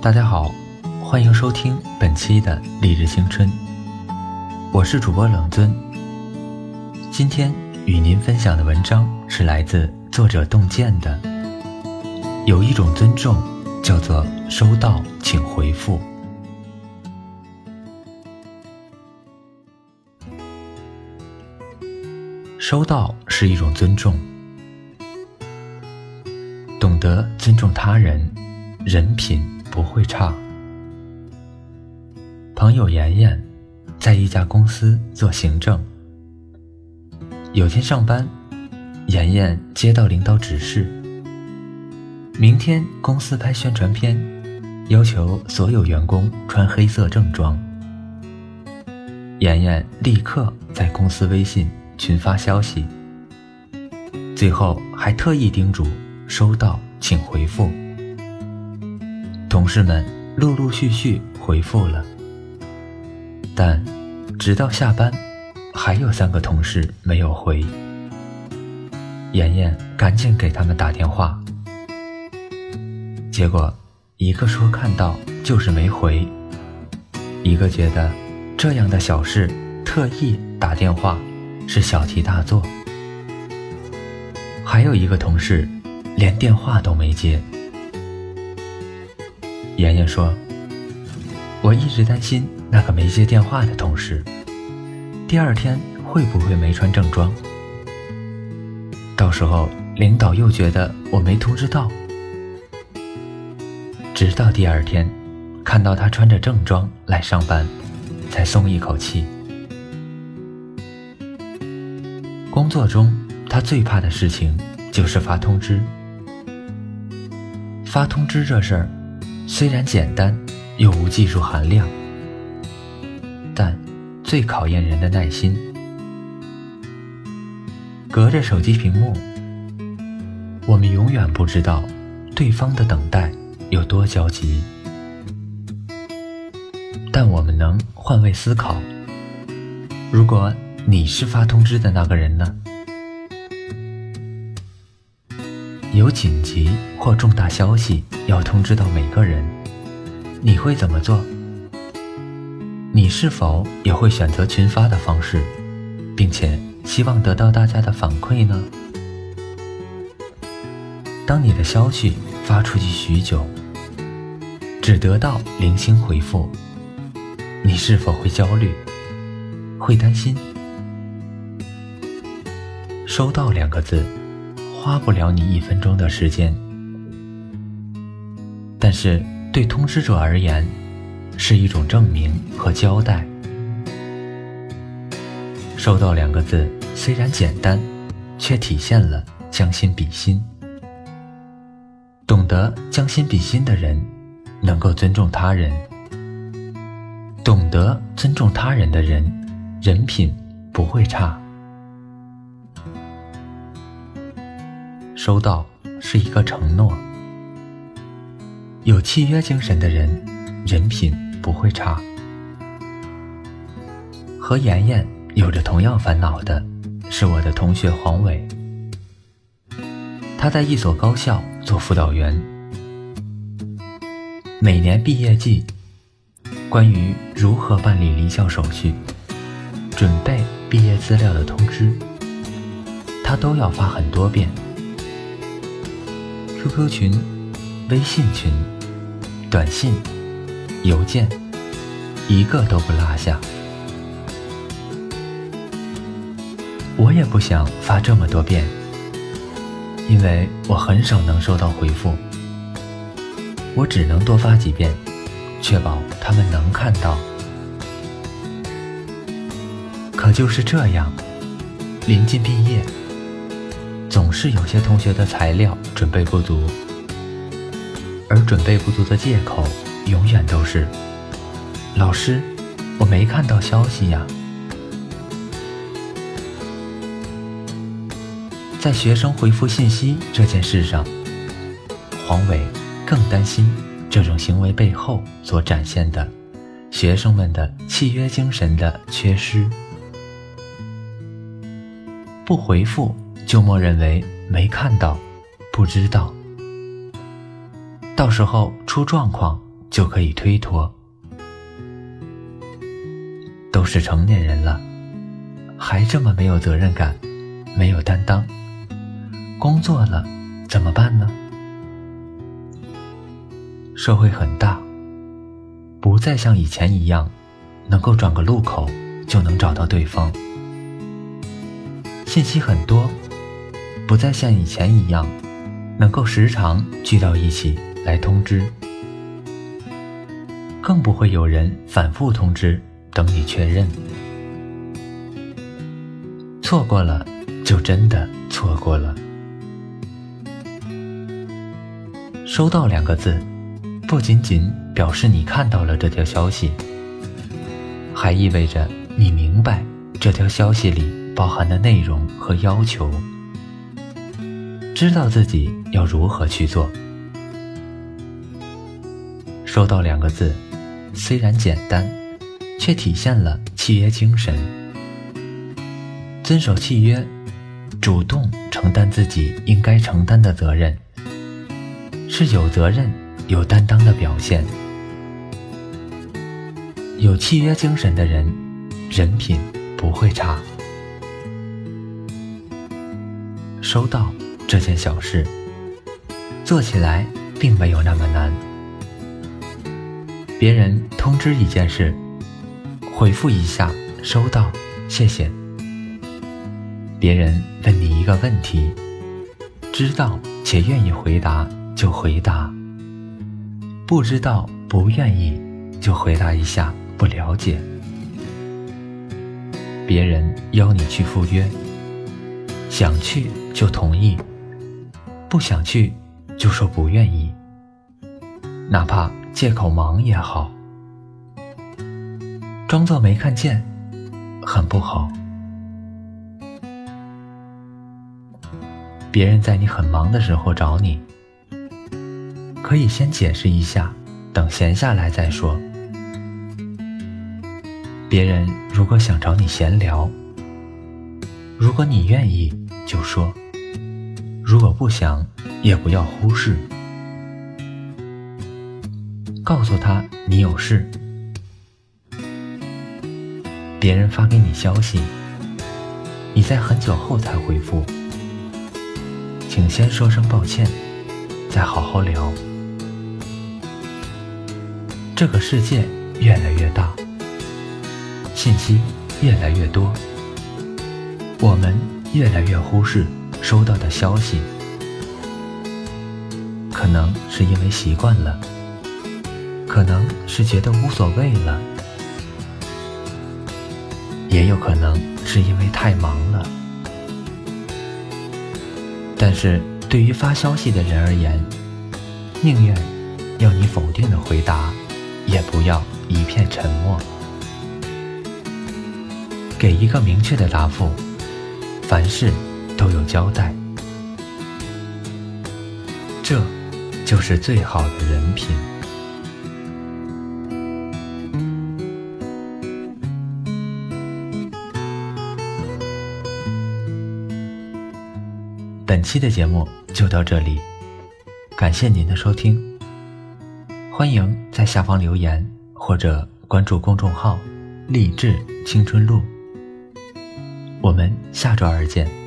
大家好，欢迎收听本期的励志青春，我是主播冷尊。今天与您分享的文章是来自作者洞见的。有一种尊重，叫做收到请回复。收到是一种尊重，懂得尊重他人，人品不会差。朋友妍妍在一家公司做行政，有天上班，妍妍接到领导指示，明天公司拍宣传片，要求所有员工穿黑色正装。妍妍立刻在公司微信。群发消息，最后还特意叮嘱收到请回复。同事们陆陆续续回复了，但直到下班，还有三个同事没有回。妍妍赶紧给他们打电话，结果一个说看到就是没回，一个觉得这样的小事特意打电话。是小题大做，还有一个同事连电话都没接。妍妍说：“我一直担心那个没接电话的同事，第二天会不会没穿正装？到时候领导又觉得我没通知到。直到第二天，看到他穿着正装来上班，才松一口气。”工作中，他最怕的事情就是发通知。发通知这事儿，虽然简单又无技术含量，但最考验人的耐心。隔着手机屏幕，我们永远不知道对方的等待有多焦急，但我们能换位思考，如果。你是发通知的那个人呢？有紧急或重大消息要通知到每个人，你会怎么做？你是否也会选择群发的方式，并且希望得到大家的反馈呢？当你的消息发出去许久，只得到零星回复，你是否会焦虑？会担心？收到两个字，花不了你一分钟的时间，但是对通知者而言，是一种证明和交代。收到两个字虽然简单，却体现了将心比心。懂得将心比心的人，能够尊重他人；懂得尊重他人的人，人品不会差。收到是一个承诺，有契约精神的人，人品不会差。和妍妍有着同样烦恼的是我的同学黄伟，他在一所高校做辅导员，每年毕业季，关于如何办理离校手续、准备毕业资料的通知，他都要发很多遍。QQ 群、微信群、短信、邮件，一个都不落下。我也不想发这么多遍，因为我很少能收到回复。我只能多发几遍，确保他们能看到。可就是这样，临近毕业。总是有些同学的材料准备不足，而准备不足的借口永远都是：“老师，我没看到消息呀。”在学生回复信息这件事上，黄伟更担心这种行为背后所展现的学生们的契约精神的缺失。不回复。就默认为没看到，不知道，到时候出状况就可以推脱。都是成年人了，还这么没有责任感，没有担当。工作了怎么办呢？社会很大，不再像以前一样，能够转个路口就能找到对方。信息很多，不再像以前一样，能够时常聚到一起来通知，更不会有人反复通知。等你确认，错过了就真的错过了。收到两个字，不仅仅表示你看到了这条消息，还意味着你明白这条消息里包含的内容和要求，知道自己要如何去做。收到两个字，虽然简单。却体现了契约精神，遵守契约，主动承担自己应该承担的责任，是有责任、有担当的表现。有契约精神的人，人品不会差。收到这件小事，做起来并没有那么难。别人通知一件事。回复一下，收到，谢谢。别人问你一个问题，知道且愿意回答就回答，不知道不愿意就回答一下不了解。别人邀你去赴约，想去就同意，不想去就说不愿意，哪怕借口忙也好。装作没看见，很不好。别人在你很忙的时候找你，可以先解释一下，等闲下来再说。别人如果想找你闲聊，如果你愿意就说，如果不想也不要忽视，告诉他你有事。别人发给你消息，你在很久后才回复，请先说声抱歉，再好好聊。这个世界越来越大，信息越来越多，我们越来越忽视收到的消息，可能是因为习惯了，可能是觉得无所谓了。也有可能是因为太忙了，但是对于发消息的人而言，宁愿要你否定的回答，也不要一片沉默。给一个明确的答复，凡事都有交代，这就是最好的人品。本期的节目就到这里，感谢您的收听。欢迎在下方留言或者关注公众号“励志青春路”。我们下周二见。